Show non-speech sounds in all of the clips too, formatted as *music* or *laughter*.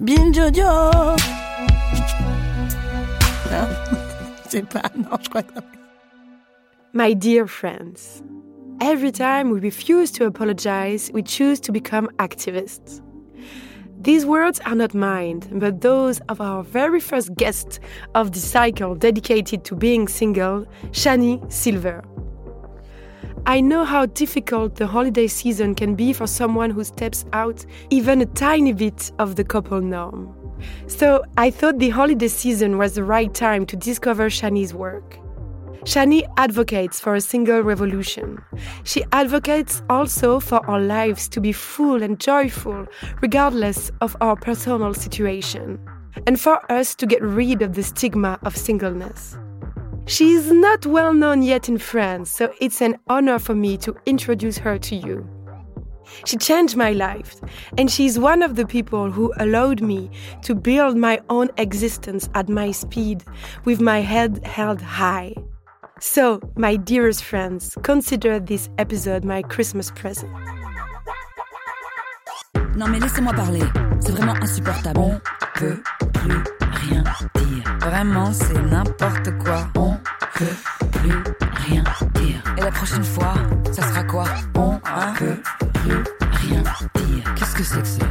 Bien Jojo. Non, c'est pas. Non, je crois. My dear friends, every time we refuse to apologize, we choose to become activists. These words are not mine, but those of our very first guest of the cycle dedicated to being single, Shani Silver. I know how difficult the holiday season can be for someone who steps out even a tiny bit of the couple norm. So I thought the holiday season was the right time to discover Shani's work. Shani advocates for a single revolution. She advocates also for our lives to be full and joyful, regardless of our personal situation, and for us to get rid of the stigma of singleness. She is not well known yet in France, so it's an honor for me to introduce her to you. She changed my life, and she is one of the people who allowed me to build my own existence at my speed, with my head held high. So, my dearest friends, consider this episode my Christmas present. Non mais laissez-moi parler, c'est vraiment insupportable. On peut plus rien dire. Vraiment, c'est n'importe quoi. On peut plus rien dire. Et la prochaine fois, ça sera quoi? On hein? peut plus rien dire. Qu'est-ce que c'est que ça?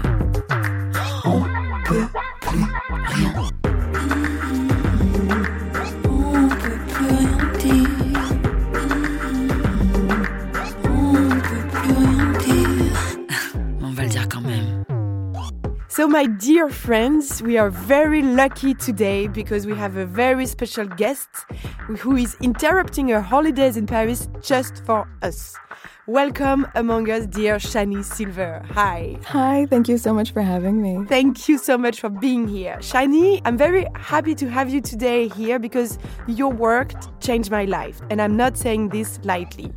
So, my dear friends, we are very lucky today because we have a very special guest who is interrupting her holidays in Paris just for us. Welcome among us, dear Shani Silver. Hi. Hi, thank you so much for having me. Thank you so much for being here. Shani, I'm very happy to have you today here because your work changed my life, and I'm not saying this lightly.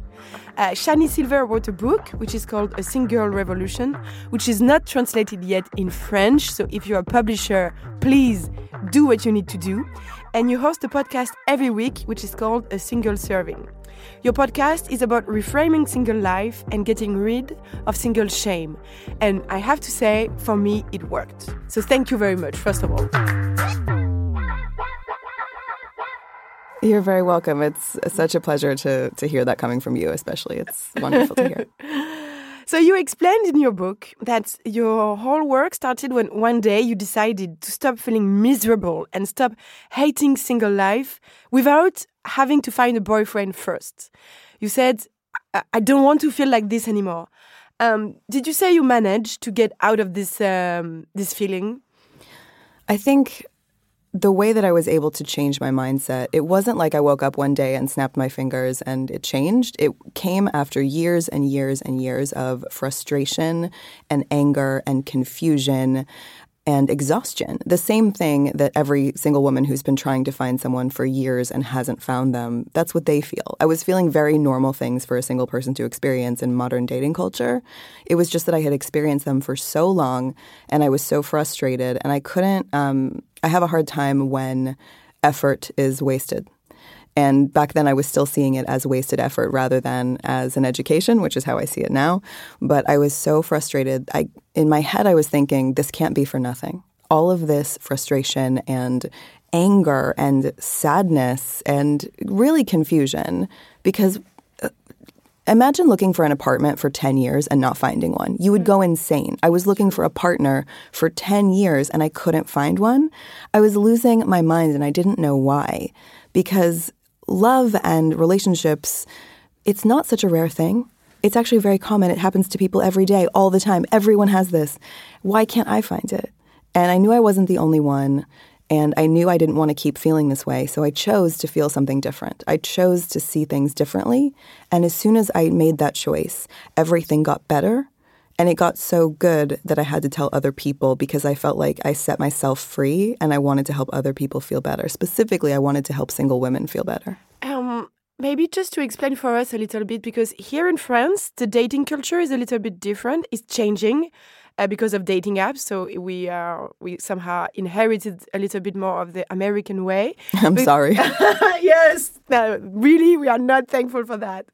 Uh, Shani Silver wrote a book which is called A Single Revolution, which is not translated yet in French. So if you're a publisher, please do what you need to do. And you host a podcast every week which is called A Single Serving. Your podcast is about reframing single life and getting rid of single shame. And I have to say, for me, it worked. So thank you very much, first of all. You're very welcome. It's such a pleasure to to hear that coming from you, especially. It's wonderful to hear. *laughs* So you explained in your book that your whole work started when one day you decided to stop feeling miserable and stop hating single life without having to find a boyfriend first. You said, "I, I don't want to feel like this anymore." Um, did you say you managed to get out of this um, this feeling? I think the way that I was able to change my mindset, it wasn't like I woke up one day and snapped my fingers and it changed. It came after years and years and years of frustration and anger and confusion and exhaustion. The same thing that every single woman who's been trying to find someone for years and hasn't found them, that's what they feel. I was feeling very normal things for a single person to experience in modern dating culture. It was just that I had experienced them for so long and I was so frustrated and I couldn't, um, I have a hard time when effort is wasted. And back then, I was still seeing it as wasted effort rather than as an education, which is how I see it now. But I was so frustrated. I, in my head, I was thinking, this can't be for nothing. All of this frustration and anger and sadness and really confusion because uh, Imagine looking for an apartment for 10 years and not finding one. You would go insane. I was looking for a partner for 10 years and I couldn't find one. I was losing my mind and I didn't know why. Because love and relationships, it's not such a rare thing. It's actually very common. It happens to people every day, all the time. Everyone has this. Why can't I find it? And I knew I wasn't the only one. And I knew I didn't want to keep feeling this way. So I chose to feel something different. I chose to see things differently. And as soon as I made that choice, everything got better. And it got so good that I had to tell other people because I felt like I set myself free and I wanted to help other people feel better. Specifically, I wanted to help single women feel better. Um, maybe just to explain for us a little bit, because here in France, the dating culture is a little bit different. It's changing. Uh, because of dating apps. So we uh, we somehow inherited a little bit more of the American way. *laughs* I'm But- sorry. *laughs* yes, no, really, we are not thankful for that.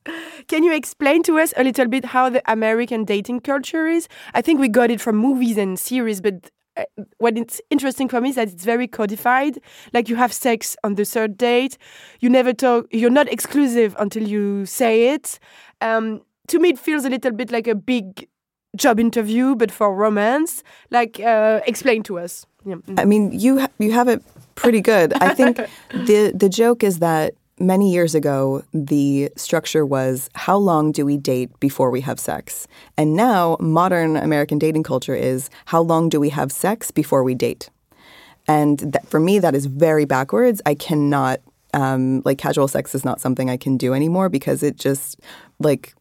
Can you explain to us a little bit how the American dating culture is? I think we got it from movies and series, but uh, what it's interesting for me is that it's very codified. Like you have sex on the third date, you never talk, you're not exclusive until you say it. Um, to me, it feels a little bit like a big job interview, but for romance. Like, uh, explain to us. Yeah. mm. I mean, you ha- you have it pretty good. I think *laughs* the the joke is that many years ago the structure was how long do we date before we have sex, and now modern American dating culture is how long do we have sex before we date, and that, for me that is very backwards. I cannot um, like casual sex is not something I can do anymore because it just like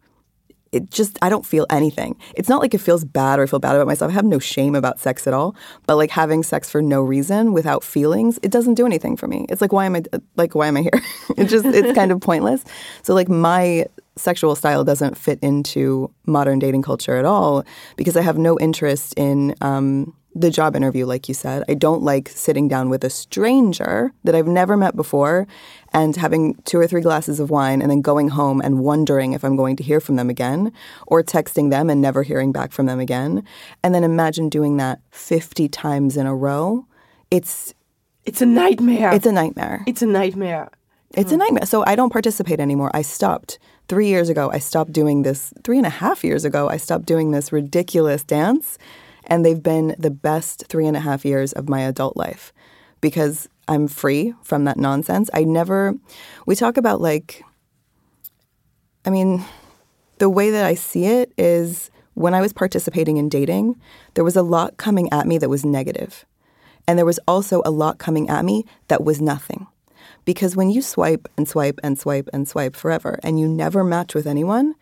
it just I don't feel anything. It's not like it feels bad or I feel bad about myself. I have no shame about sex at all. But like having sex for no reason without feelings, it doesn't do anything for me. It's like why am I like why am I here? *laughs* it just it's kind of pointless. So like my sexual style doesn't fit into modern dating culture at all because I have no interest in um, the job interview, like you said. I don't like sitting down with a stranger that I've never met before and having two or three glasses of wine and then going home and wondering if I'm going to hear from them again or texting them and never hearing back from them again. And then imagine doing that 50 times in a row. It's It's a nightmare. it's a nightmare. it's a nightmare. It's a nightmare. So I don't participate anymore. I stopped three years ago. I stopped doing this three and a half years ago. I stopped doing this ridiculous dance. And they've been the best three and a half years of my adult life because I'm free from that nonsense. I never, we talk about like, I mean, the way that I see it is when I was participating in dating, there was a lot coming at me that was negative. And there was also a lot coming at me that was nothing. Because when you swipe and swipe and swipe and swipe forever and you never match with anyone,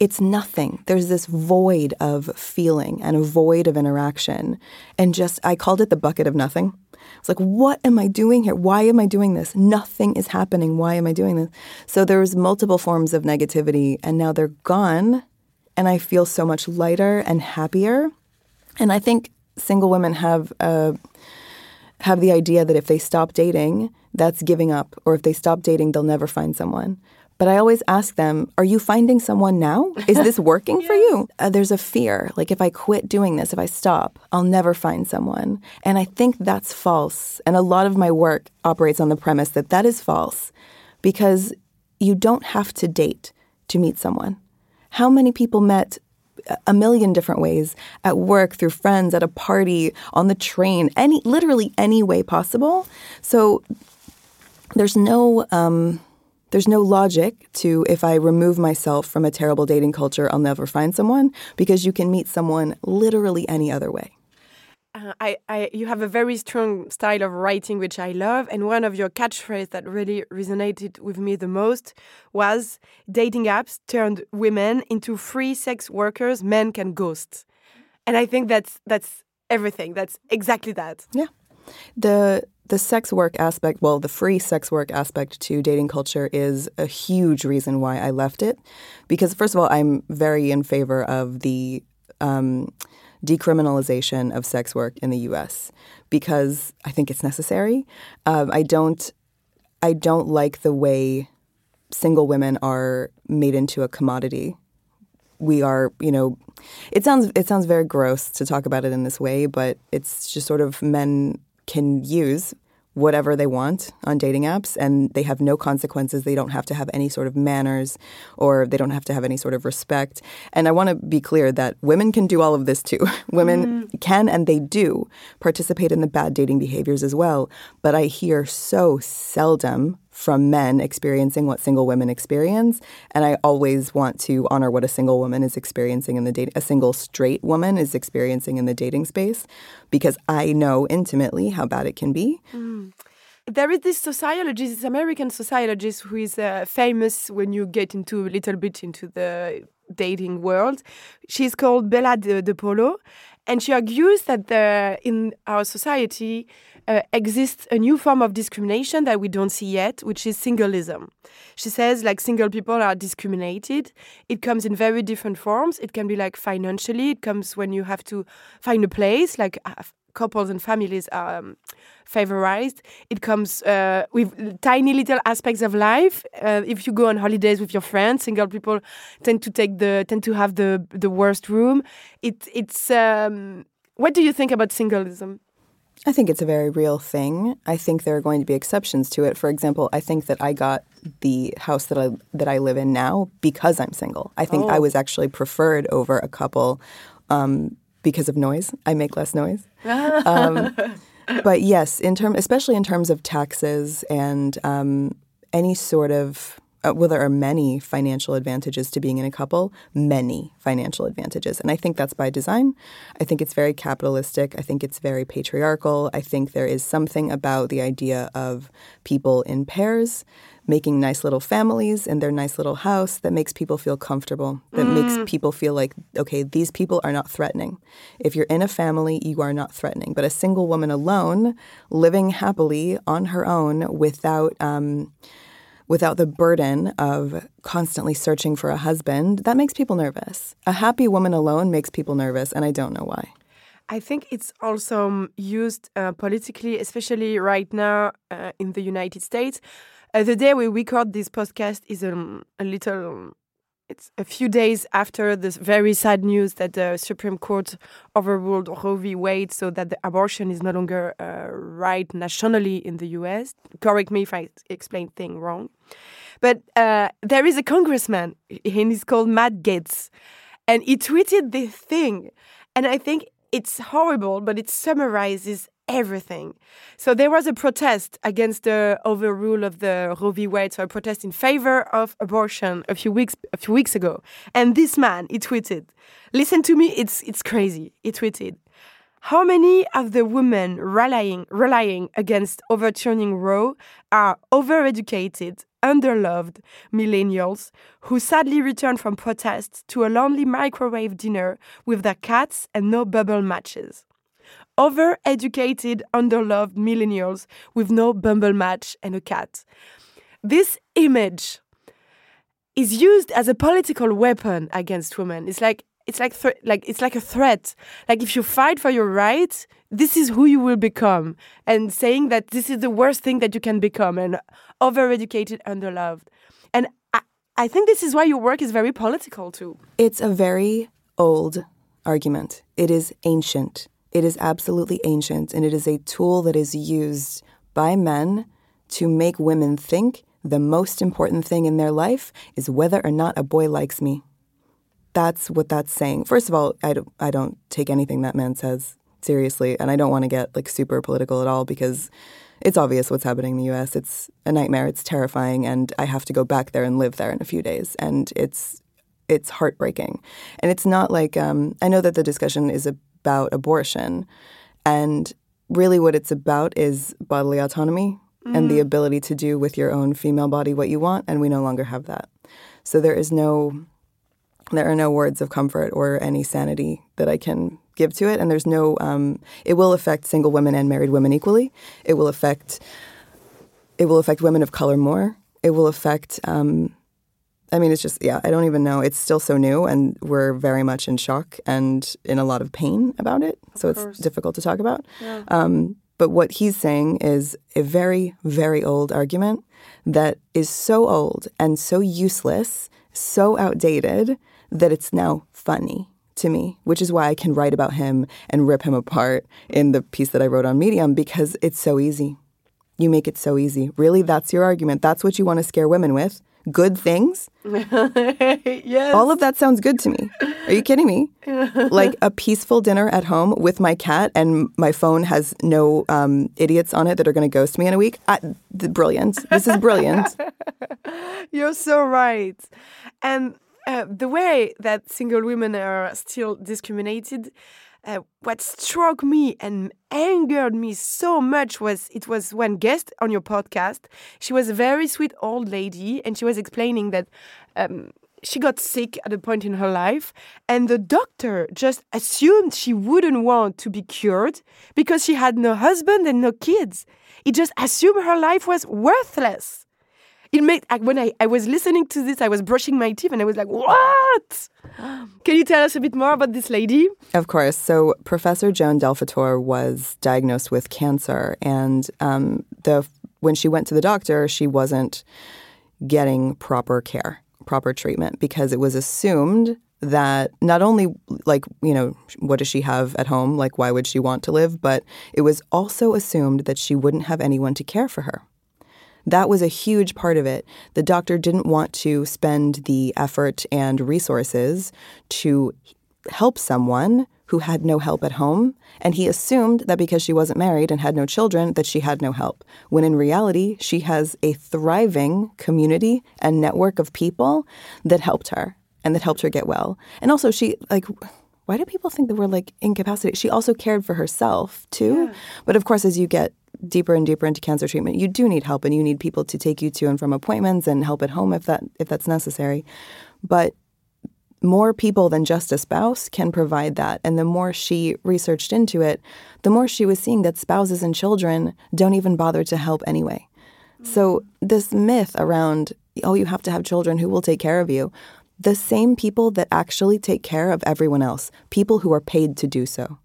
it's nothing. There's this void of feeling and a void of interaction. And just, I called it the bucket of nothing. It's like, what am I doing here? Why am I doing this? Nothing is happening. Why am I doing this? So there was multiple forms of negativity, and now they're gone. And I feel so much lighter and happier. And I think single women have a have the idea that if they stop dating, that's giving up, or if they stop dating, they'll never find someone. But I always ask them, Are you finding someone now? Is this working for *laughs* you? Uh, there's a fear. Like, if I quit doing this, if I stop, I'll never find someone. And I think that's false. And a lot of my work operates on the premise that that is false because you don't have to date to meet someone. How many people met a million different ways at work, through friends, at a party, on the train, any literally any way possible. So there's no um, there's no logic to if I remove myself from a terrible dating culture, I'll never find someone because you can meet someone literally any other way. Uh, I, I, you have a very strong style of writing, which I love. And one of your catchphrases that really resonated with me the most was dating apps turned women into free sex workers men can ghost. And I think that's, that's everything. That's exactly that. Yeah. The the sex work aspect, well, the free sex work aspect to dating culture is a huge reason why I left it. Because first of all, I'm very in favor of the um, decriminalization of sex work in the U.S. because I think it's necessary. Um, I don't I don't like the way single women are made into a commodity. We are, you know, it sounds it sounds very gross to talk about it in this way, but it's just sort of men can use whatever they want on dating apps and they have no consequences. They don't have to have any sort of manners or they don't have to have any sort of respect. And I want to be clear that women can do all of this too. *laughs* women mm-hmm. can and they do participate in the bad dating behaviors as well. But I hear so seldom from men experiencing what single women experience. And I always want to honor what a single woman is experiencing in the date a single straight woman is experiencing in the dating space because I know intimately how bad it can be. There is this sociologist, this American sociologist, who is uh, famous when you get into a little bit into the dating world. She's called Bella de, DePaulo, and she argues that the, in our society uh, exists a new form of discrimination that we don't see yet, which is singlism. She says like single people are discriminated. It comes in very different forms. It can be like financially. It comes when you have to find a place, like couples and families are um, favorized. It comes uh, with tiny little aspects of life. Uh, if you go on holidays with your friends, single people tend to take the tend to have the the worst room. It it's um, what do you think about singlism? I think it's a very real thing. I think there are going to be exceptions to it. For example, I think that I got the house that I that I live in now because I'm single. I think Oh. I was actually preferred over a couple um, because of noise. I make less noise. *laughs* um, but yes, in term, especially in terms of taxes and um, any sort of uh, well, there are many financial advantages to being in a couple, many financial advantages. And I think that's by design. I think it's very capitalistic. I think it's very patriarchal. I think there is something about the idea of people in pairs making nice little families in their nice little house that makes people feel comfortable, that makes people feel like, okay, these people are not threatening. If you're in a family, you are not threatening. But a single woman alone, living happily on her own without, um, without the burden of constantly searching for a husband, that makes people nervous. A happy woman alone makes people nervous, and I don't know why. I think it's also um, used uh, politically, especially right now uh, in the United States. Uh, the day we record this podcast is um, a little. It's a few days after this very sad news that the Supreme Court overruled Roe v. Wade, so that the abortion is no longer uh, right nationally in the U.S. Correct me if I explain thing wrong, but uh, there is a congressman, and he's called Matt Gaetz, and he tweeted this thing, and I think it's horrible, but it summarizes everything. So there was a protest against the overrule of the Roe v. Wade, so a protest in favor of abortion a few weeks a few weeks ago. And this man, he tweeted, "Listen to me, it's it's crazy." He tweeted, "How many of the women rallying rallying against overturning Roe are overeducated?" Underloved millennials who sadly return from protests to a lonely microwave dinner with their cats and no Bumble matches overeducated, underloved millennials with no bumble match and a cat. This image is used as a political weapon against women. It's like it's like like it's like a threat. Like if you fight for your rights, this is who you will become, and saying that this is the worst thing that you can become, and overeducated, underloved. And I, I think this is why your work is very political too. It's a very old argument. It is ancient. It is absolutely ancient, and it is a tool that is used by men to make women think the most important thing in their life is whether or not a boy likes me. That's what that's saying. First of all, I don't, I don't take anything that man says seriously, and I don't want to get like super political at all because it's obvious what's happening in the US. It's a nightmare. It's terrifying, and I have to go back there and live there in a few days, and it's it's heartbreaking. And it's not like um, I know that the discussion is about abortion, and really what it's about is bodily autonomy and the ability to do with your own female body what you want, and we no longer have that. So there is no there are no words of comfort or any sanity that I can give to it, and there's no. Um, it will affect single women and married women equally. It will affect. It will affect women of color more. It will affect. Um, I mean, it's just yeah. I don't even know. It's still so new, and we're very much in shock and in a lot of pain about it. so it's difficult to talk about. Um, but what he's saying is a very, very old argument that is so old and so useless, so outdated that it's now funny to me, which is why I can write about him and rip him apart in the piece that I wrote on Medium because it's so easy. You make it so easy. Really, that's your argument. That's what you want to scare women with. Good things. *laughs* yes. All of that sounds good to me. Are you kidding me? *laughs* like a peaceful dinner at home with my cat, and my phone has no um, idiots on it that are going to ghost me in a week. I, th- brilliant. This is brilliant. *laughs* You're so right. And uh, the way that single women are still discriminated, uh, what struck me and angered me so much was it was one guest on your podcast. She was a very sweet old lady, and she was explaining that um, she got sick at a point in her life, and the doctor just assumed she wouldn't want to be cured because she had no husband and no kids. He just assumed her life was worthless. It made when I, I was listening to this, I was brushing my teeth and I was like, "What?" Can you tell us a bit more about this lady? Of course. So Professor Joan DelFattore was diagnosed with cancer, and um, the when she went to the doctor, she wasn't getting proper care, proper treatment, because it was assumed that not only like you know what does she have at home like why would she want to live but it was also assumed that she wouldn't have anyone to care for her that was a huge part of it. The doctor didn't want to spend the effort and resources to help someone who had no help at home, and he assumed that because she wasn't married and had no children that she had no help. When in reality, she has a thriving community and network of people that helped her and that helped her get well. And also she like why do people think that we're like incapacitated? She also cared for herself too. Yeah. But of course as you get deeper and deeper into cancer treatment, you do need help and you need people to take you to and from appointments and help at home if that if that's necessary. But more people than just a spouse can provide that. And the more she researched into it, the more she was seeing that spouses and children don't even bother to help anyway. So, mm. this myth around, oh, you have to have children who will take care of you, the same people that actually take care of everyone else, people who are paid to do so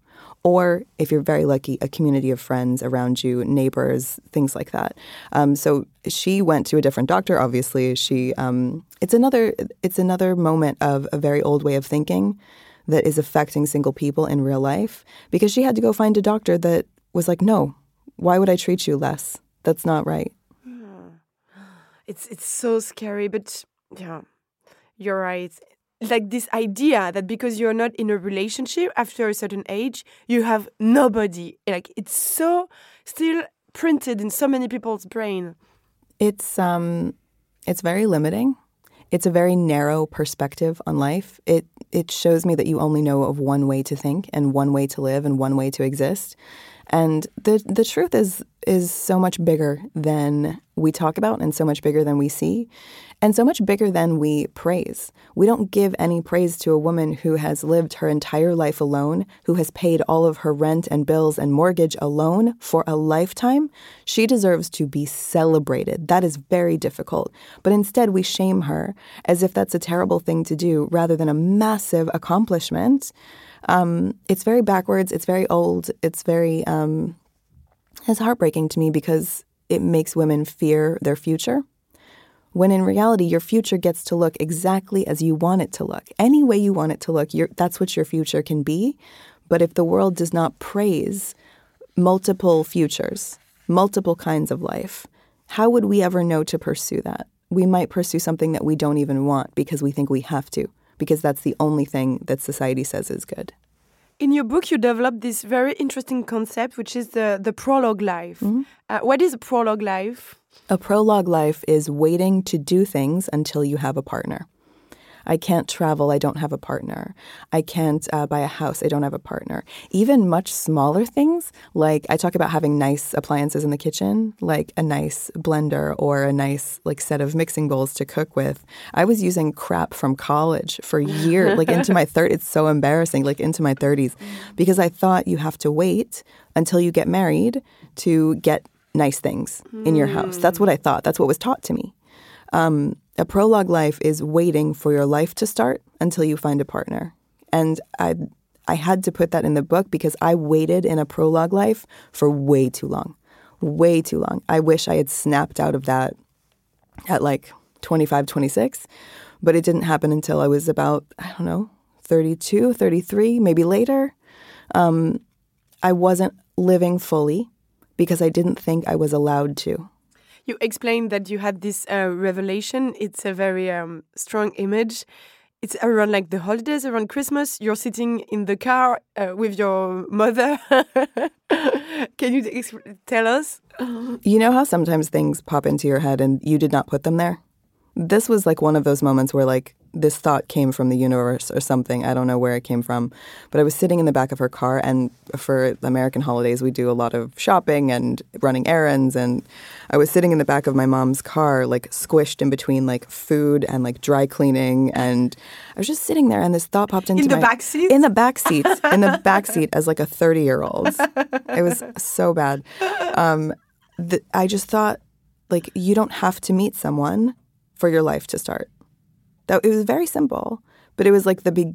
or if you're very lucky, a community of friends around you, neighbors, things like that. Um, so she went to a different doctor. Obviously, she um, it's another it's another moment of a very old way of thinking that is affecting single people in real life because she had to go find a doctor that was like, no, why would I treat you less? That's not right. It's it's so scary, but yeah, you're right like this idea that because you're not in a relationship after a certain age, you have nobody. Like it's so still printed in so many people's brain. It's um it's very limiting. It's a very narrow perspective on life. It it shows me that you only know of one way to think and one way to live and one way to exist. And the the truth is is so much bigger than we talk about and so much bigger than we see and so much bigger than we praise. We don't give any praise to a woman who has lived her entire life alone, who has paid all of her rent and bills and mortgage alone for a lifetime. She deserves to be celebrated. That is very difficult. But instead, we shame her as if that's a terrible thing to do rather than a massive accomplishment. Um, it's very backwards. It's very old. It's very um, it's heartbreaking to me because it makes women fear their future. When in reality, your future gets to look exactly as you want it to look. Any way you want it to look, that's what your future can be. But if the world does not praise multiple futures, multiple kinds of life, how would we ever know to pursue that? We might pursue something that we don't even want because we think we have to because that's the only thing that society says is good. In your book, you develop this very interesting concept, which is the, the prologue life. Mm -hmm. uh, what is a prologue life? A prologue life is waiting to do things until you have a partner. I can't travel, I don't have a partner. I can't uh, buy a house, I don't have a partner. Even much smaller things, like I talk about having nice appliances in the kitchen, like a nice blender or a nice like set of mixing bowls to cook with. I was using crap from college for years, like into my 30s. It's so embarrassing, like into my 30s, because I thought you have to wait until you get married to get nice things in your house. That's what I thought. That's what was taught to me. Um, a prologue life is waiting for your life to start until you find a partner. And I I had to put that in the book because I waited in a prologue life for way too long. Way too long. I wish I had snapped out of that at like 25, 26, but it didn't happen until I was about, I don't know, 32, 33, maybe later. Um, I wasn't living fully because I didn't think I was allowed to you explained that you had this uh, revelation. It's a very um, strong image. It's around like the holidays, around Christmas. You're sitting in the car uh, with your mother. *laughs* Can you tell us? You know how sometimes things pop into your head and you did not put them there? This was like one of those moments where like this thought came from the universe or something. I don't know where it came from. But I was sitting in the back of her car, and for American holidays, we do a lot of shopping and running errands. And I was sitting in the back of my mom's car, like squished in between like food and like dry cleaning. And I was just sitting there, and this thought popped into In the my back seat? In the back seat, in the back seat as like a 30 year old. It was so bad. Um, th- I just thought, like, you don't have to meet someone for your life to start. That it was very simple, but it was like the big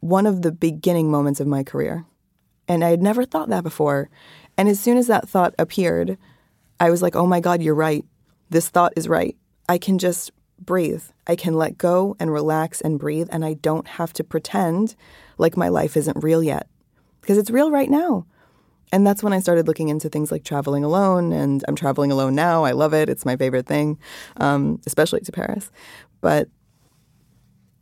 one of the beginning moments of my career. And I had never thought that before. And as soon as that thought appeared, I was like, "Oh my god, you're right. This thought is right. I can just breathe. I can let go and relax and breathe and I don't have to pretend like my life isn't real yet because it's real right now." And that's when I started looking into things like traveling alone, and I'm traveling alone now. I love it; it's my favorite thing, um, especially to Paris. But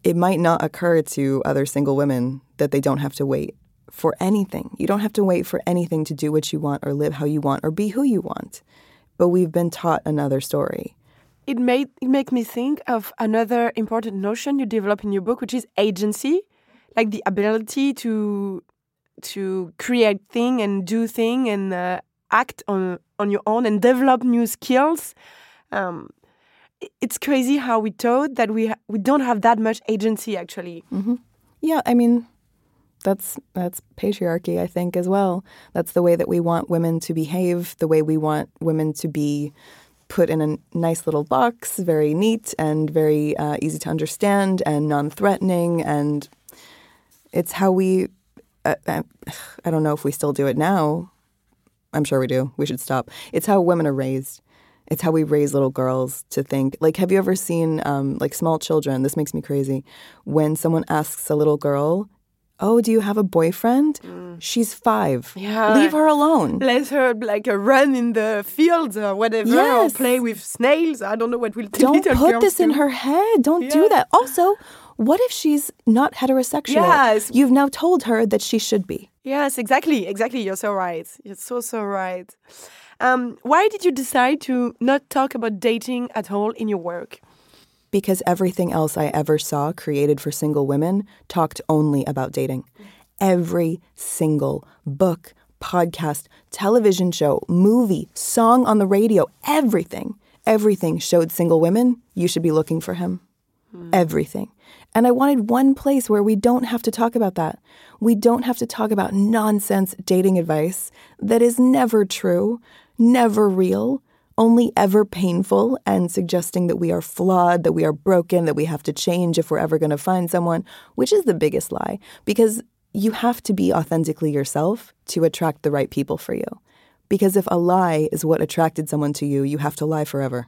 it might not occur to other single women that they don't have to wait for anything. You don't have to wait for anything to do what you want, or live how you want, or be who you want. But we've been taught another story. It made it make me think of another important notion you develop in your book, which is agency, like the ability to to create thing and do thing and uh, act on on your own and develop new skills. Um, it's crazy how we thought that we we don't have that much agency actually. Yeah, I mean, that's that's patriarchy, I think, as well. That's the way that we want women to behave, the way we want women to be put in a nice little box, very neat and very uh, easy to understand and non-threatening, and it's how we. Uh, uh, I don't know if we still do it now. I'm sure we do. We should stop. It's how women are raised. It's how we raise little girls to think. Like, have you ever seen, um, like, small children? This makes me crazy. When someone asks a little girl, "Oh, do you have a boyfriend?" She's five. Yeah. leave her alone. Let her like run in the fields or whatever, or play with snails. I don't know what we'll Don't put this in her head. Don't Yeah. do that. Also, what if she's not heterosexual? Yes. You've now told her that she should be. Yes, exactly, exactly. You're so right. You're so so right. Um, why did you decide to not talk about dating at all in your work? because everything else I ever saw created for single women talked only about dating. Every single book, podcast, television show, movie, song on the radio, everything, everything showed single women, you should be looking for him. Everything. And I wanted one place where we don't have to talk about that. We don't have to talk about nonsense dating advice that is never true, never real, only ever painful and suggesting that we are flawed, that we are broken, that we have to change if we're ever going to find someone, which is the biggest lie because you have to be authentically yourself to attract the right people for you. Because if a lie is what attracted someone to you, you have to lie forever.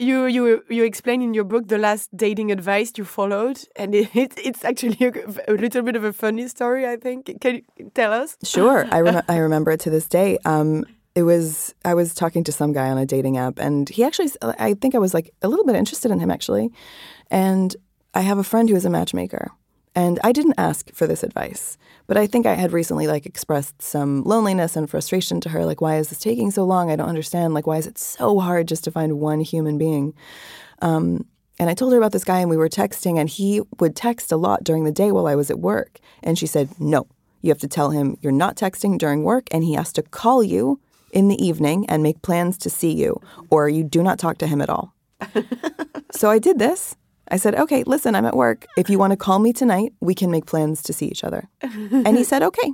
You you you explain in your book the last dating advice you followed, and it, it's actually a, a little bit of a funny story. I think. Can you tell us? Sure, I *laughs* rem- I remember it to this day. Um, it was I was talking to some guy on a dating app, and he actually s- I think I was like a little bit interested in him actually, and I have a friend who is a matchmaker, and I didn't ask for this advice, but I think I had recently like expressed some loneliness and frustration to her, like why is this taking so long? I don't understand. Like why is it so hard just to find one human being? Um, and I told her about this guy, and we were texting, and he would text a lot during the day while I was at work. And she said, No, you have to tell him you're not texting during work, and he has to call you in the evening and make plans to see you, or you do not talk to him at all. *laughs* so I did this. I said, Okay, listen, I'm at work. If you want to call me tonight, we can make plans to see each other. and he said, Okay.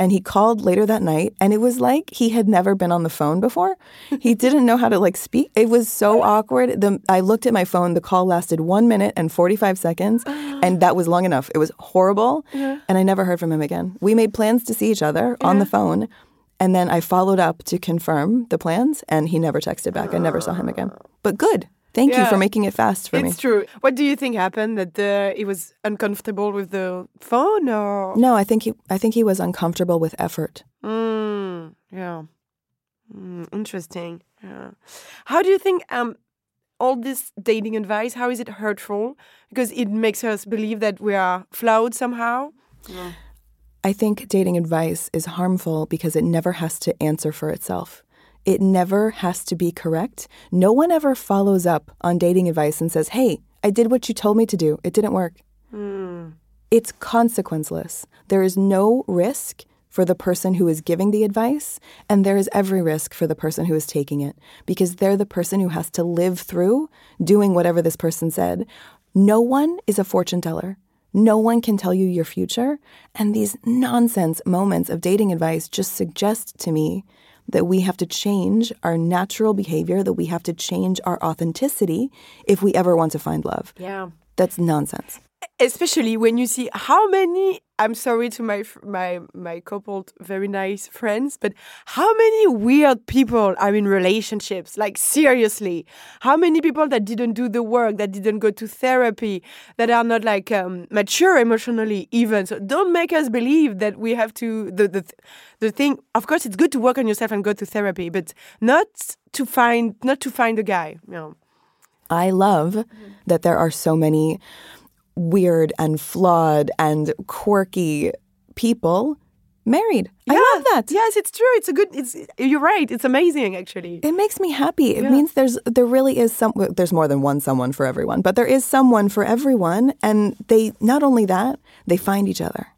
And he called later that night, and it was like he had never been on the phone before. He didn't know how to like speak. It was so awkward. The, I looked at my phone. The call lasted one minute and 45 seconds, and that was long enough. It was horrible, and I never heard from him again. We made plans to see each other on the phone, and then I followed up to confirm the plans, and he never texted back. I never saw him again. But good. Thank you for making it fast for me. It's true. What do you think happened? That uh, he was uncomfortable with the phone, or No, I think he. I think he was uncomfortable with effort. Mm, yeah. Mm, interesting. Yeah. How do you think um all this dating advice how is it hurtful because it makes us believe that we are flawed somehow? I think dating advice is harmful because it never has to answer for itself. It never has to be correct. No one ever follows up on dating advice and says, Hey, I did what you told me to do. It didn't work. Hmm. It's consequenceless. There is no risk for the person who is giving the advice, and there is every risk for the person who is taking it because they're the person who has to live through doing whatever this person said. No one is a fortune teller. No one can tell you your future. And these nonsense moments of dating advice just suggest to me that we have to change our natural behavior, that we have to change our authenticity if we ever want to find love. Yeah. That's nonsense. especially when you see how many i'm sorry to my my my coupled very nice friends but how many weird people are in relationships? Like seriously how many people that didn't do the work that didn't go to therapy that are not like um, mature emotionally even? So don't make us believe that we have to the the the thing of course it's good to work on yourself and go to therapy but not to find not to find a guy you know? I love that there are so many weird and flawed and quirky people married. I love that. yes it's true it's a good it's you're right it's amazing actually It makes me happy. It means there's there really is some there's more than one someone for everyone, but there is someone for everyone and they not only that, they find each other.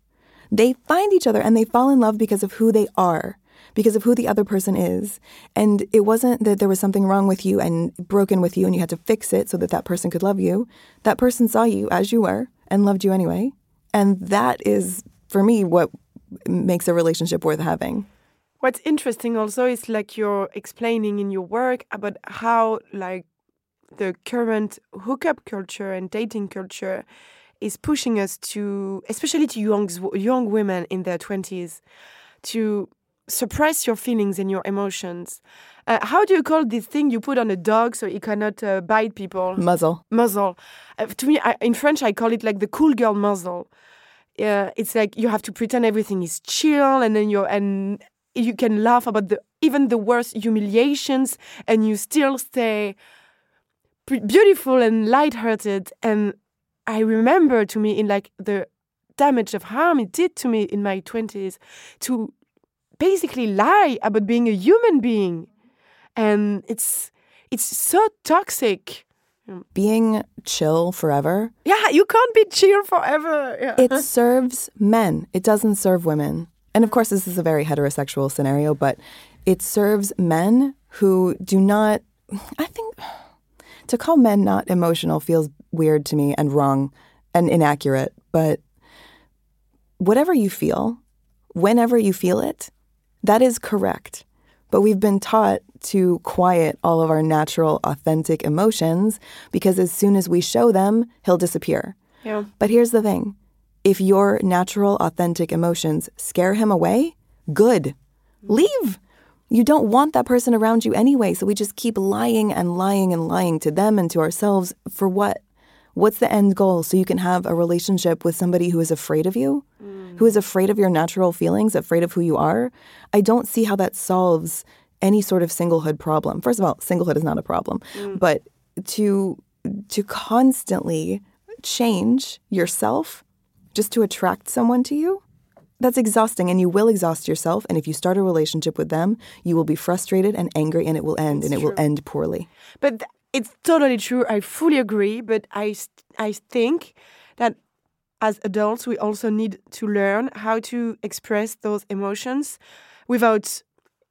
They find each other and they fall in love because of who they are, because of who the other person is. And it wasn't that there was something wrong with you and broken with you and you had to fix it so that that person could love you. That person saw you as you were and loved you anyway. And that is for me what makes a relationship worth having. What's interesting also is like you're explaining in your work about how like the current hookup culture and dating culture is pushing us to, especially to young young women in their twenties, to suppress your feelings and your emotions. Uh, how do you call this thing you put on a dog so it cannot uh, bite people? Muzzle. muzzle. Uh, to me, I, in French, I call it like the cool girl muzzle. Uh, it's like you have to pretend everything is chill, and then you're and you can laugh about the even the worst humiliations, and you still stay beautiful and lighthearted. And I remember to me in like the damage of harm it did to me in my twenties to basically lie about being a human being, and it's it's so toxic. Being chill forever Yeah, you can't be chill forever. Yeah. it *laughs* serves men. It doesn't serve women. And of course, this is a very heterosexual scenario, but it serves men who do not. I think *sighs* to call men not emotional feels weird to me and wrong and inaccurate. But whatever you feel, whenever you feel it, that is correct. But we've been taught to quiet all of our natural, authentic emotions because as soon as we show them, he'll disappear. yeah. But here's the thing if your natural, authentic emotions scare him away, good. Leave. You don't want that person around you anyway, so we just keep lying and lying and lying to them and to ourselves for what? What's the end goal? So you can have a relationship with somebody who is afraid of you, who is afraid of your natural feelings, afraid of who you are? I don't see how that solves any sort of singlehood problem. First of all, singlehood is not a problem, mm. but to to constantly change yourself just to attract someone to you, that's exhausting and you will exhaust yourself. And if you start a relationship with them, you will be frustrated and angry and it will end and it will end poorly. But th- it's totally true. I fully agree. But I, I think that as adults, we also need to learn how to express those emotions without,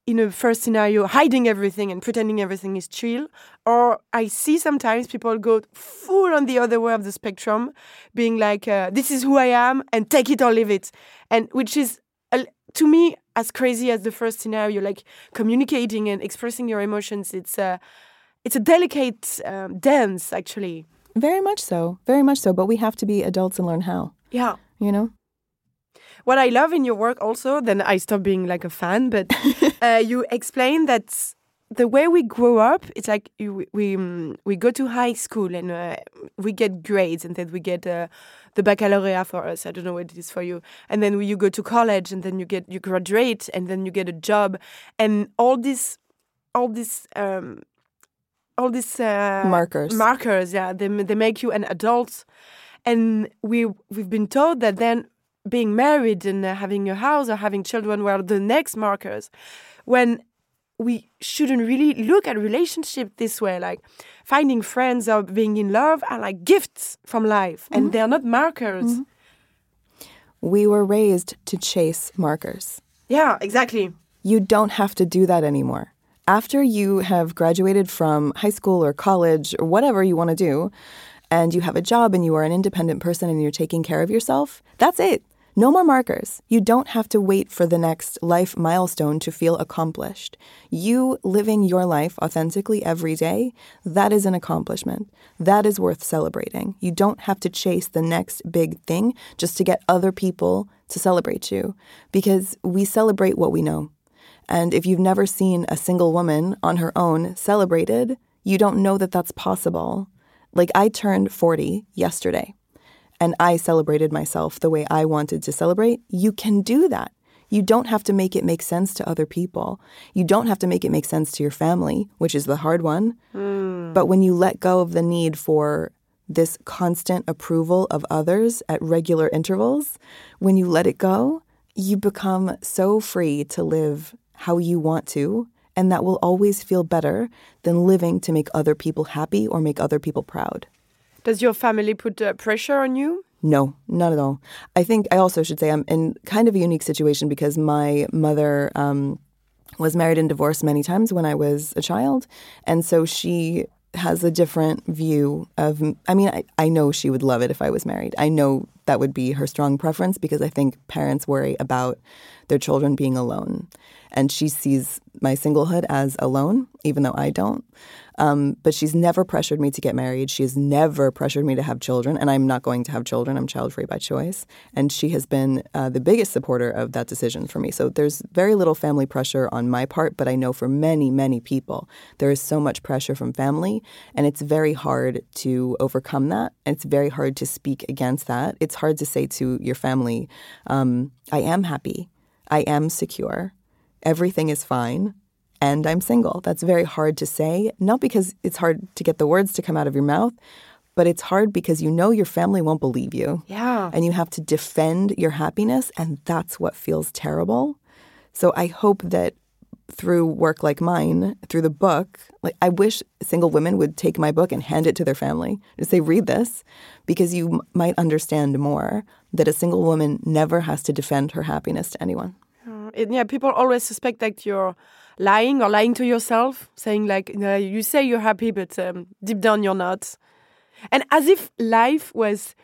in a first scenario, hiding everything and pretending everything is chill. Or I see sometimes people go full on the other way of the spectrum, being like, uh, this is who I am and take it or leave it. And which is, a- to me, as crazy as the first scenario, like communicating and expressing your emotions. It's a, it's a delicate um, dance, actually. Very much so. Very much so. But we have to be adults and learn how, Yeah. you know? What I love in your work also, then I stop being like a fan, but *laughs* uh, you explain that the way we grow up, it's like you, we um, we go to high school and uh, we get grades, and then we get uh, the baccalaureate for us. I don't know what it is for you, and then you go to college, and then you get you graduate, and then you get a job, and all this, all this. Um, all these uh, Markers. markers, yeah, they they make you an adult, and we we've been told that then being married and uh, having a house or having children were the next markers when we shouldn't really look at relationship this way. Like finding friends or being in love are like gifts from life, and they're not markers. We were raised to chase markers. Yeah, exactly. You don't have to do that anymore. After you have graduated from high school or college or whatever you want to do, and you have a job and you are an independent person and you're taking care of yourself, that's it. No more markers. You don't have to wait for the next life milestone to feel accomplished. You living your life authentically every day, that is an accomplishment. That is worth celebrating. You don't have to chase the next big thing just to get other people to celebrate you because we celebrate what we know. And if you've never seen a single woman on her own celebrated, you don't know that that's possible. Like, I turned 40 yesterday and I celebrated myself the way I wanted to celebrate. You can do that. You don't have to make it make sense to other people. You don't have to make it make sense to your family, which is the hard one. Hmm. But when you let go of the need for this constant approval of others at regular intervals, when you let it go, you become so free to live how you want to. And that will always feel better than living to make other people happy or make other people proud. Does your family put uh, pressure on you? No, not at all. I think I also should say I'm in kind of a unique situation because my mother um, was married and divorced many times when I was a child. And so she has a different view of, I mean, I, I know she would love it if I was married. I know that would be her strong preference because I think parents worry about their children being alone. And she sees my singlehood as alone, even though I don't. Um, but she's never pressured me to get married. She has never pressured me to have children, and I'm not going to have children. I'm child free by choice. And she has been uh, the biggest supporter of that decision for me. So there's very little family pressure on my part, but I know for many, many people, there is so much pressure from family, and it's very hard to overcome that. And it's very hard to speak against that. It's hard to say to your family, um, I am happy, I am secure, everything is fine and I'm single. That's very hard to say, not because it's hard to get the words to come out of your mouth, but it's hard because you know your family won't believe you. Yeah. And you have to defend your happiness, and that's what feels terrible. So I hope that through work like mine, through the book, like I wish single women would take my book and hand it to their family and say, read this, because you m- might understand more that a single woman never has to defend her happiness to anyone. Yeah, people always suspect that you're lying or lying to yourself, saying like you say you're happy, but um, deep down you're not, and as if life was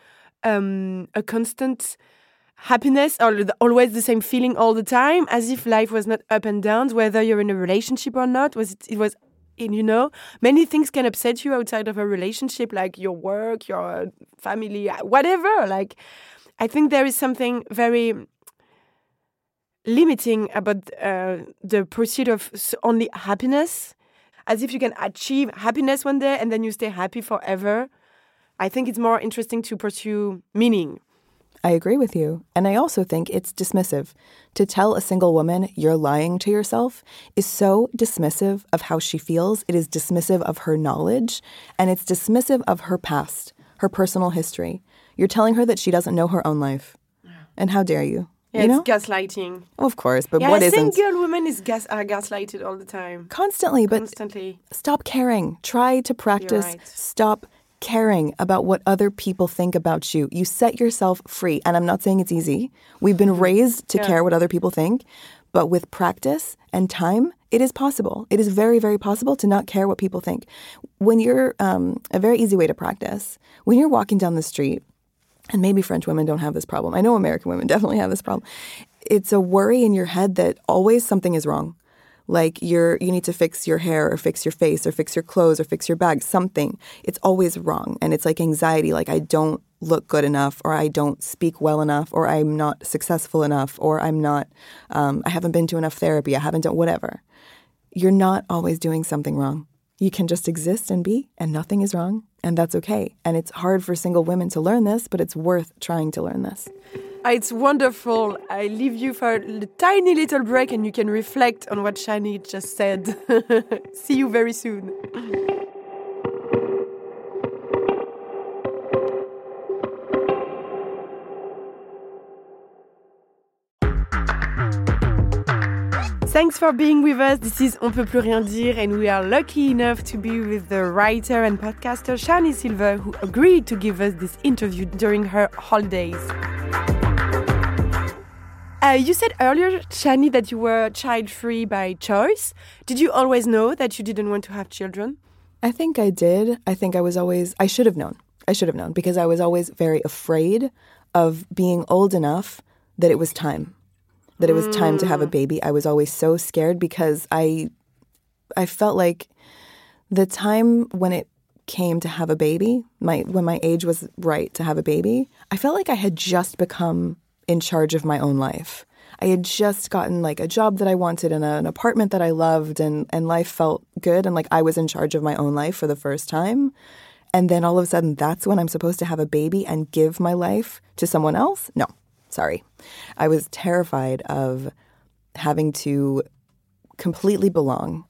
um, a constant happiness or always the same feeling all the time, as if life was not up and downs, whether you're in a relationship or not. Was it, it was. And you know, many things can upset you outside of a relationship, like your work, your family, whatever. Like, I think there is something very limiting about uh, the pursuit of only happiness, as if you can achieve happiness one day and then you stay happy forever. I think it's more interesting to pursue meaning. I agree with you. And I also think it's dismissive. To tell a single woman you're lying to yourself is so dismissive of how she feels. It is dismissive of her knowledge, and it's dismissive of her past, her personal history. You're telling her that she doesn't know her own life. And how dare you? Yeah, you know? it's gaslighting. of course, but Yeah, what isn't? single women is gas are gaslighted all the time, Constantly, but constantly. stop caring. Try to practice. right. Stop caring about what other people think about you. You set yourself free. And I'm not saying it's easy. We've been raised to Yeah. care what other people think. But with practice and time, it is possible. It is very, very possible to not care what people think. When you're, um, a very easy way to practice, when you're walking down the street, and maybe French women don't have this problem. I know American women *laughs* definitely have this problem. It's a worry in your head that always something is wrong. Like you're you need to fix your hair or fix your face or fix your clothes or fix your bag, something. It's always wrong. And it's like anxiety, like I don't look good enough or I don't speak well enough or I'm not successful enough or I'm not um, I haven't been to enough therapy, I haven't done whatever. You're not always doing something wrong. You can just exist and be, and nothing is wrong, and that's okay. And it's hard for single women to learn this, but it's worth trying to learn this. Ah, It's wonderful. I leave you for a tiny little break and you can reflect on what Shani just said. *laughs* See you very soon. Thanks for being with us. This is On peut plus rien dire, and we are lucky enough to be with the writer and podcaster Shani Silver, who agreed to give us this interview during her holidays. Uh, you said earlier, Shani, that you were child free by choice. Did you always know that you didn't want to have children? I think I did. I think I was always, I should have known. I should have known because I was always very afraid of being old enough that it was time, that it was time to have a mm. baby. I was always so scared because I, I felt like the time when it came to have a baby, my when my age was right to have a baby, I felt like I had just become in charge of my own life. I had just gotten like a job that I wanted and an apartment that I loved and and life felt good and like I was in charge of my own life for the first time. And then all of a sudden that's when I'm supposed to have a baby and give my life to someone else? No. Sorry. I was terrified of having to completely belong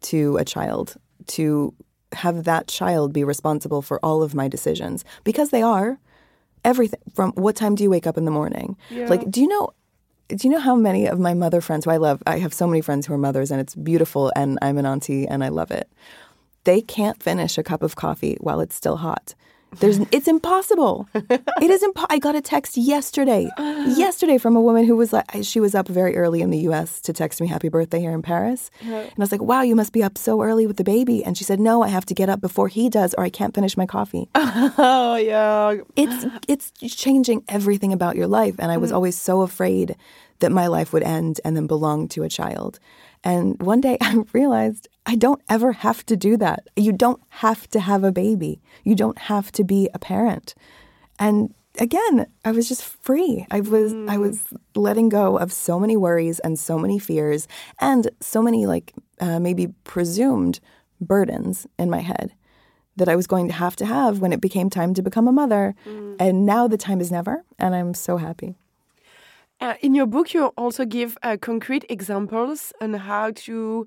to a child, to have that child be responsible for all of my decisions because they are everything. From what time do you wake up in the morning? Like do you know do you know how many of my mother friends who I love I have so many friends who are mothers and it's beautiful and I'm an auntie and I love it. They can't finish a cup of coffee while it's still hot there's it's impossible. *laughs* It is impo- i got a text yesterday *gasps* yesterday from a woman who was like she was up very early in the us to text me happy birthday here in paris. And i was like wow you must be up so early with the baby. And she said no i have to get up before he does or i can't finish my coffee. *laughs* Oh, yeah. it's it's changing everything about your life. And i was mm-hmm. always so afraid that my life would end and then belong to a child. And one day *laughs* i realized i don't ever have to do that. You don't have to have a baby. You don't have to be a parent. And again i was just free. I was i was letting go of so many worries and so many fears and so many like uh, maybe presumed burdens in my head that I was going to have to have when it became time to become a mother. And now the time is never, and I'm so happy. Uh, in your book, you also give uh, concrete examples on how to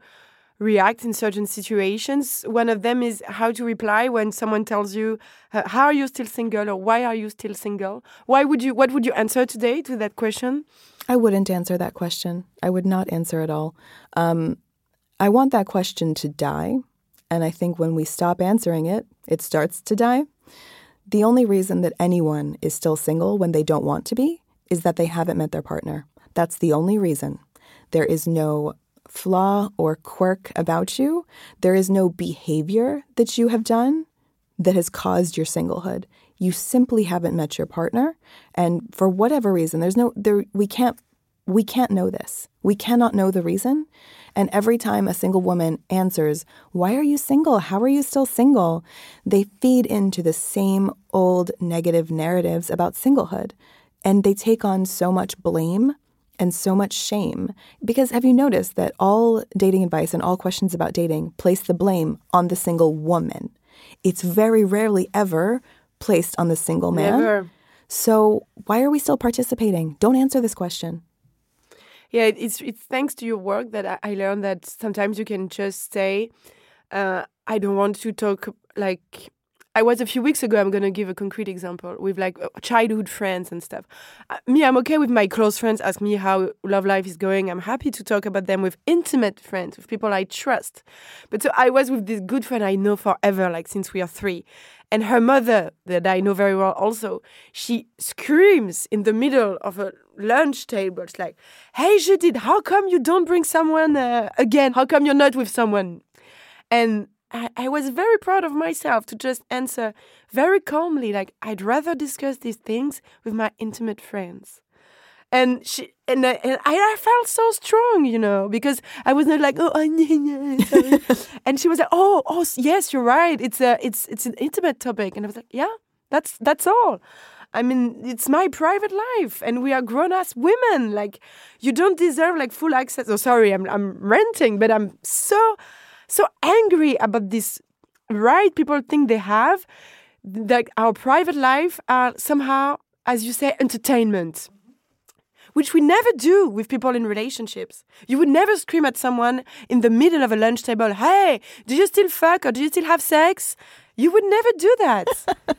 react in certain situations. One of them is how to reply when someone tells you, uh, "How are you still single?" or "Why are you still single?" Why would you? What would you answer today to that question? I wouldn't answer that question. I would not answer at all. Um, I want that question to die. And I think when we stop answering it, it starts to die. The only reason that anyone is still single when they don't want to be is that they haven't met their partner. That's the only reason. There is no flaw or quirk about you. There is no behavior that you have done that has caused your singlehood. You simply haven't met your partner, and for whatever reason, there's no there. We can't we can't know this. We cannot know the reason. And every time a single woman answers, Why are you single? How are you still single? They feed into the same old negative narratives about singlehood. And they take on so much blame and so much shame. Because have you noticed that all dating advice and all questions about dating place the blame on the single woman? It's very rarely ever placed on the single man. Never. So why are we still participating? Don't answer this question. Yeah, it's it's thanks to your work that I, I learned that sometimes you can just say, uh, "I don't want to talk." Like I was a few weeks ago. I'm gonna give a concrete example with like uh, childhood friends and stuff. Uh, me, I'm okay with my close friends ask me how love life is going. I'm happy to talk about them with intimate friends, with people I trust. But so I was with this good friend I know forever, like since we are three. And her mother, that I know very well also, she screams in the middle of a lunch table. It's like, hey, Judith, how come you don't bring someone uh, again? How come you're not with someone? And I, I was very proud of myself to just answer very calmly, like, I'd rather discuss these things with my intimate friends. And she and, I- and I, felt so strong, you know, because I was not like, oh, sorry. *laughs* and she was like, oh, oh, yes, you're right. It's a, it's, it's an intimate topic, and I was like, yeah, that's that's all. I mean, it's my private life, and we are grown ass women. Like, you don't deserve like full access. Oh, sorry, I'm I'm ranting, but I'm so so angry about this right people think they have that our private life are somehow, as you say, entertainment which we never do with people in relationships. You would never scream at someone in the middle of a lunch table, hey, do you still fuck or do you still have sex? You would never do that. *laughs*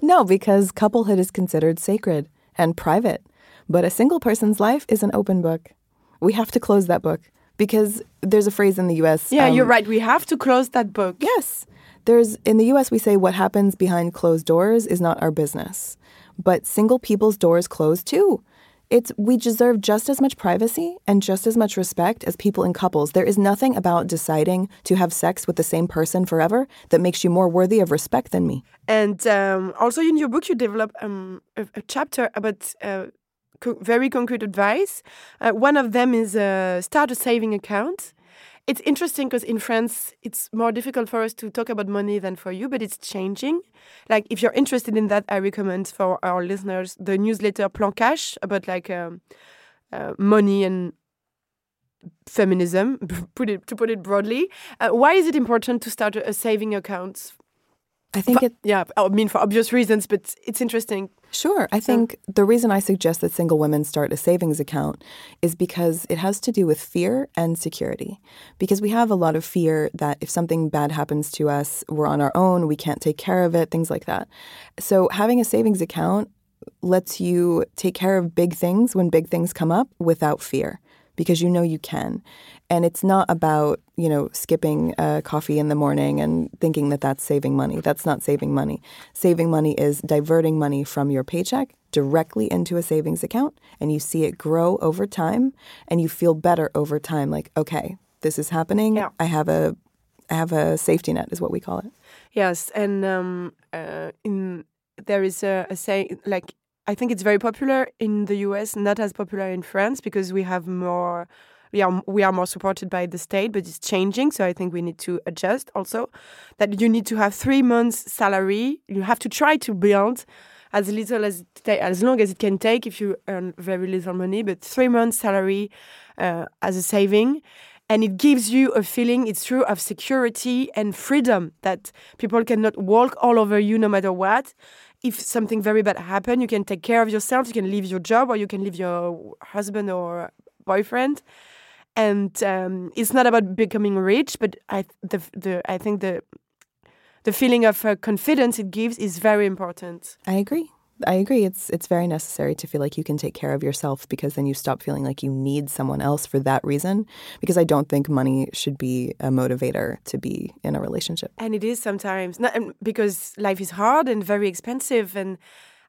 No, because couplehood is considered sacred and private. But a single person's life is an open book. We have to close that book because there's a phrase in the US. Yeah, um, you're right. We have to close that book. Yes. There's in the US we say what happens behind closed doors is not our business. But single people's doors close too. It's we deserve just as much privacy and just as much respect as people in couples. There is nothing about deciding to have sex with the same person forever that makes you more worthy of respect than me. And um, also in your book, you develop um, a, a chapter about uh, co- very concrete advice. Uh, one of them is uh, start a saving account. It's interesting because in France, it's more difficult for us to talk about money than for you, but it's changing. Like, if you're interested in that, I recommend for our listeners the newsletter Plan Cash about like um, uh, money and feminism, *laughs* put it to put it broadly. Uh, why is it important to start a, a saving account? I think it Yeah, I mean for obvious reasons, but it's interesting. Sure. I think the reason I suggest that single women start a savings account is because it has to do with fear and security. Because we have a lot of fear that if something bad happens to us, we're on our own, we can't take care of it, things like that. So having a savings account lets you take care of big things when big things come up without fear because you know you can. And it's not about, you know, skipping uh, coffee in the morning and thinking that that's saving money. That's not saving money. Saving money is diverting money from your paycheck directly into a savings account and you see it grow over time and you feel better over time like, okay, this is happening. Yeah. I have a I have a safety net is what we call it. Yes, and um, uh, in there is a, a saying like I think it's very popular in the US, not as popular in France because we have more. We are we are more supported by the state, but it's changing. So I think we need to adjust. Also, that you need to have three months' salary. You have to try to build as little as as long as it can take if you earn very little money, but three months' salary uh, as a saving, and it gives you a feeling. It's true of security and freedom that people cannot walk all over you no matter what. If something very bad happen, you can take care of yourself. You can leave your job, or you can leave your husband or boyfriend. And um, it's not about becoming rich, but I the the I think the the feeling of uh, confidence it gives is very important. I agree. I agree. It's it's very necessary to feel like you can take care of yourself because then you stop feeling like you need someone else for that reason. Because I don't think money should be a motivator to be in a relationship. And it is sometimes not because life is hard and very expensive. And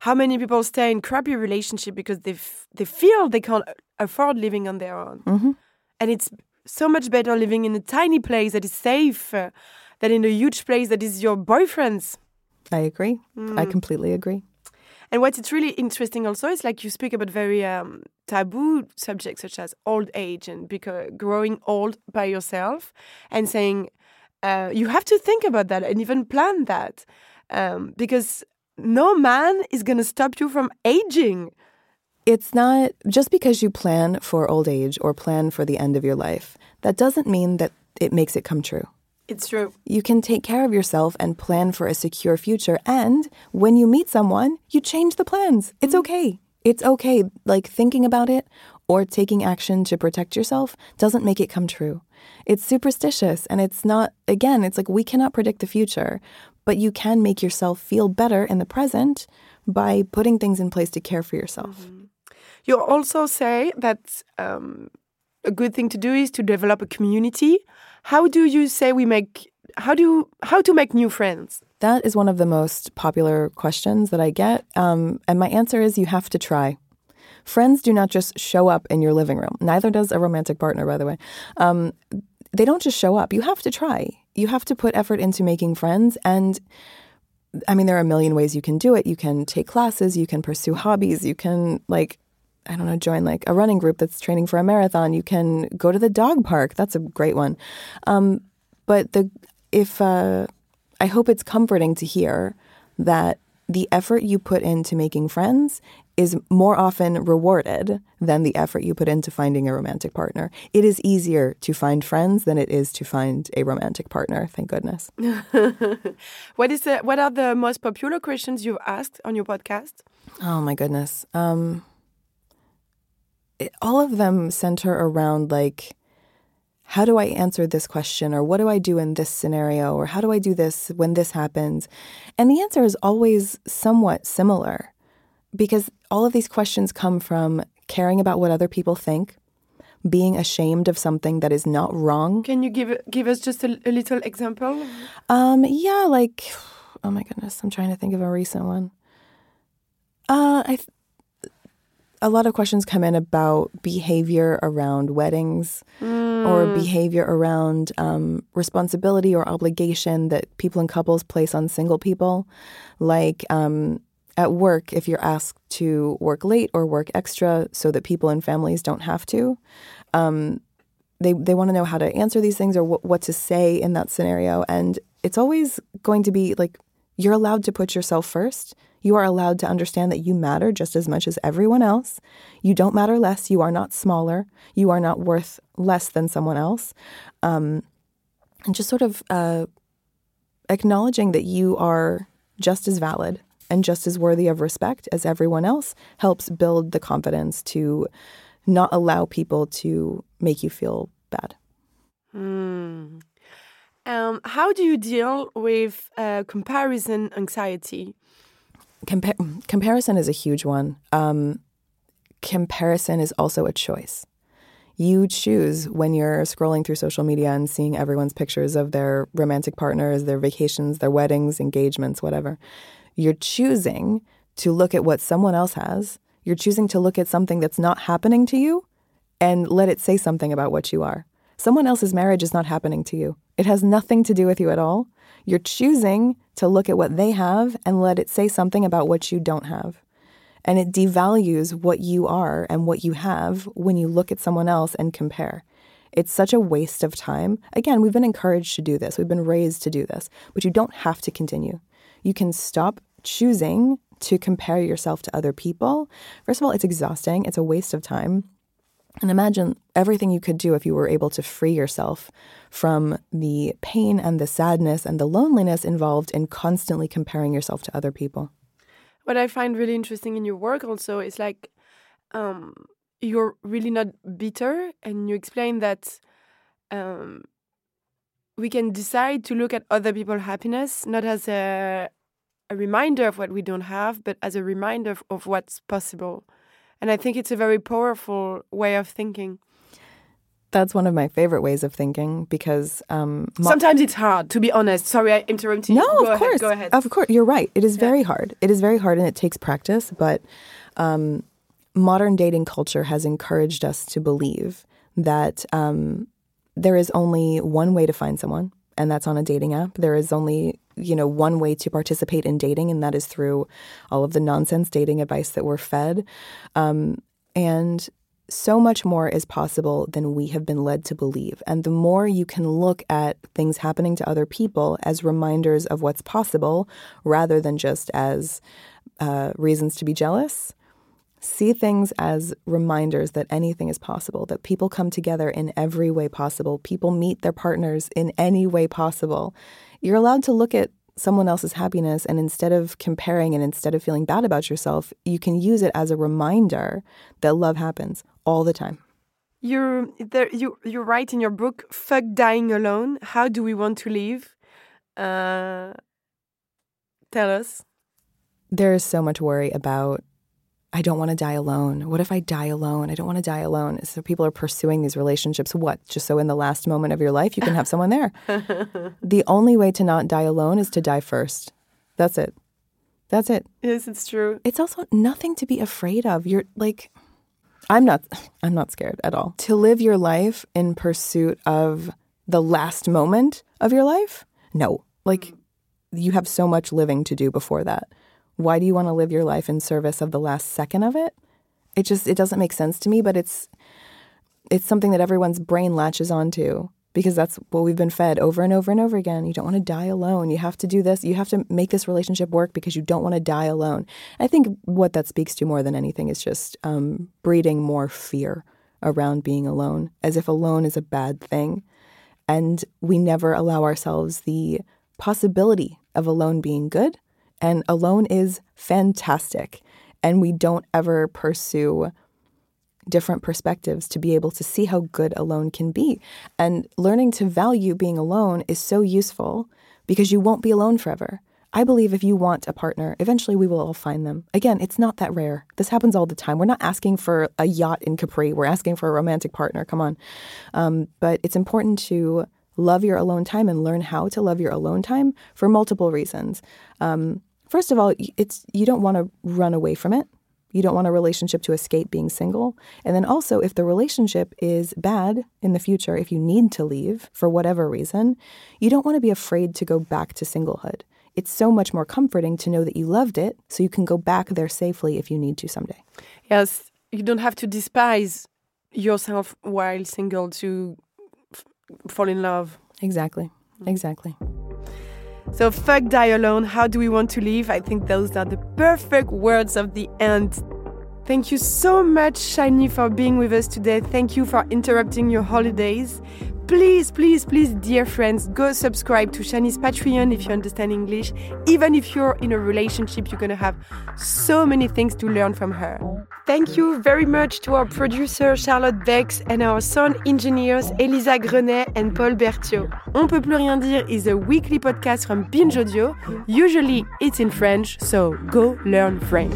how many people stay in crappy relationship because they f- they feel they can't afford living on their own. Mhm. And it's so much better living in a tiny place that is safe uh, than in a huge place that is your boyfriend's. I agree. I completely agree. And what it's really interesting also is like you speak about very um, taboo subjects such as old age and because growing old by yourself and saying uh, you have to think about that and even plan that um, because no man is going to stop you from aging. It's not just because you plan for old age or plan for the end of your life, that doesn't mean that it makes it come true. It's true. You can take care of yourself and plan for a secure future. And when you meet someone, you change the plans. It's okay. It's okay. Like thinking about it or taking action to protect yourself doesn't make it come true. It's superstitious and it's not, again, it's like we cannot predict the future, but you can make yourself feel better in the present by putting things in place to care for yourself. You also say that um, a good thing to do is to develop a community. How do you say we make? How do how to make new friends? That is one of the most popular questions that I get. Um, and my answer is you have to try. Friends do not just show up in your living room. Neither does a romantic partner, by the way. Um, they don't just show up. You have to try. You have to put effort into making friends. And I mean, there are a million ways you can do it. You can take classes, you can pursue hobbies, you can, like, I don't know, join like a running group that's training for a marathon. You can go to the dog park. That's a great one. Um, but the if uh, I hope it's comforting to hear that the effort you put into making friends is more often rewarded than the effort you put into finding a romantic partner. It is easier to find friends than it is to find a romantic partner. Thank goodness. *laughs* what is the, what are the most popular questions you've asked on your podcast? Oh my goodness. Um, it, all of them center around like, how do I answer this question? Or what do I do in this scenario? Or how do I do this when this happens? And the answer is always somewhat similar because all of these questions come from caring about what other people think, being ashamed of something that is not wrong. Can you give give us just a, a little example? Um, yeah, like, oh my goodness, I'm trying to think of a recent one. Uh, I, a lot of questions come in about behavior around weddings or behavior around um, responsibility or obligation that people and couples place on single people, like um, at work if you're asked to work late or work extra so that people and families don't have to. Um, they they want to know how to answer these things or what, what to say in that scenario, and it's always going to be like you're allowed to put yourself first. You are allowed to understand that you matter just as much as everyone else. You don't matter less. You are not smaller. You are not worth less than someone else. Um, and just sort of uh, acknowledging that you are just as valid and just as worthy of respect as everyone else helps build the confidence to not allow people to make you feel bad. Hmm. Um, how do you deal with uh, comparison anxiety? Compa- comparison is a huge one. Um, comparison is also a choice. You choose when you're scrolling through social media and seeing everyone's pictures of their romantic partners, their vacations, their weddings, engagements, whatever. You're choosing to look at what someone else has. You're choosing to look at something that's not happening to you and let it say something about what you are. Someone else's marriage is not happening to you. It has nothing to do with you at all. You're choosing to look at what they have and let it say something about what you don't have. And it devalues what you are and what you have when you look at someone else and compare. It's such a waste of time. Again, we've been encouraged to do this, we've been raised to do this, but you don't have to continue. You can stop choosing to compare yourself to other people. First of all, it's exhausting, it's a waste of time. And imagine everything you could do if you were able to free yourself from the pain and the sadness and the loneliness involved in constantly comparing yourself to other people. What I find really interesting in your work also is like um, you're really not bitter, and you explain that um, we can decide to look at other people's happiness not as a, a reminder of what we don't have, but as a reminder of, of what's possible. And I think it's a very powerful way of thinking. That's one of my favorite ways of thinking because um, Sometimes it's hard, to be honest. Sorry, I interrupted you. No, go of ahead, course. Go ahead. Of course, you're right. It is very hard. It is very hard, and it takes practice. But um, modern dating culture has encouraged us to believe that um, there is only one way to find someone, and that's on a dating app. There is only you know one way to participate in dating, and that is through all of the nonsense dating advice that we're fed, um, and so much more is possible than we have been led to believe. And the more you can look at things happening to other people as reminders of what's possible rather than just as uh, reasons to be jealous, see things as reminders that anything is possible, that people come together in every way possible, people meet their partners in any way possible. You're allowed to look at someone else's happiness and instead of comparing and instead of feeling bad about yourself, you can use it as a reminder that love happens all the time. You're there. You you write in your book, "Fuck dying alone. How do we want to live?" Uh, tell us. There is so much worry about I don't want to die alone. What if I die alone? I don't want to die alone. So people are pursuing these relationships. What? Just so in the last moment of your life, you can have someone there. *laughs* the only way to not die alone is to die first. That's it. That's it. Yes, it's true. It's also nothing to be afraid of. You're like, I'm not, *laughs* I'm not scared at all. To live your life in pursuit of the last moment of your life? No. Like, mm. you have so much living to do before that. Why do you want to live your life in service of the last second of it? It just it doesn't make sense to me, but it's it's something that everyone's brain latches onto because that's what we've been fed over and over and over again. You don't want to die alone. You have to do this. You have to make this relationship work because you don't want to die alone. I think what that speaks to more than anything is just um, breeding more fear around being alone, as if alone is a bad thing. And we never allow ourselves the possibility of alone being good. And alone is fantastic. And we don't ever pursue different perspectives to be able to see how good alone can be. And learning to value being alone is so useful because you won't be alone forever. I believe if you want a partner, eventually we will all find them. Again, it's not that rare. This happens all the time. We're not asking for a yacht in Capri. We're asking for a romantic partner. Come on. Um, but it's important to love your alone time and learn how to love your alone time for multiple reasons. Um, first of all, it's you don't want to run away from it. You don't want a relationship to escape being single. And then also, if the relationship is bad in the future, if you need to leave for whatever reason, you don't want to be afraid to go back to singlehood. It's so much more comforting to know that you loved it so you can go back there safely if you need to someday. Yes, you don't have to despise yourself while single to fall in love. Exactly. Mm. Exactly. So, fuck die alone. How do we want to live? I think those are the perfect words of the end. Thank you so much, Shani, for being with us today. Thank you for interrupting your holidays. Please, please, please, dear friends, go subscribe to Shani's Patreon if you understand English. Even if you're in a relationship, you're gonna have so many things to learn from her. Thank you very much to our producer Charlotte Bex and our sound engineers Elisa Grenet and Paul Berthiaud. On peut plus rien dire is a weekly podcast from Binge Audio. Usually it's in French, so go learn French.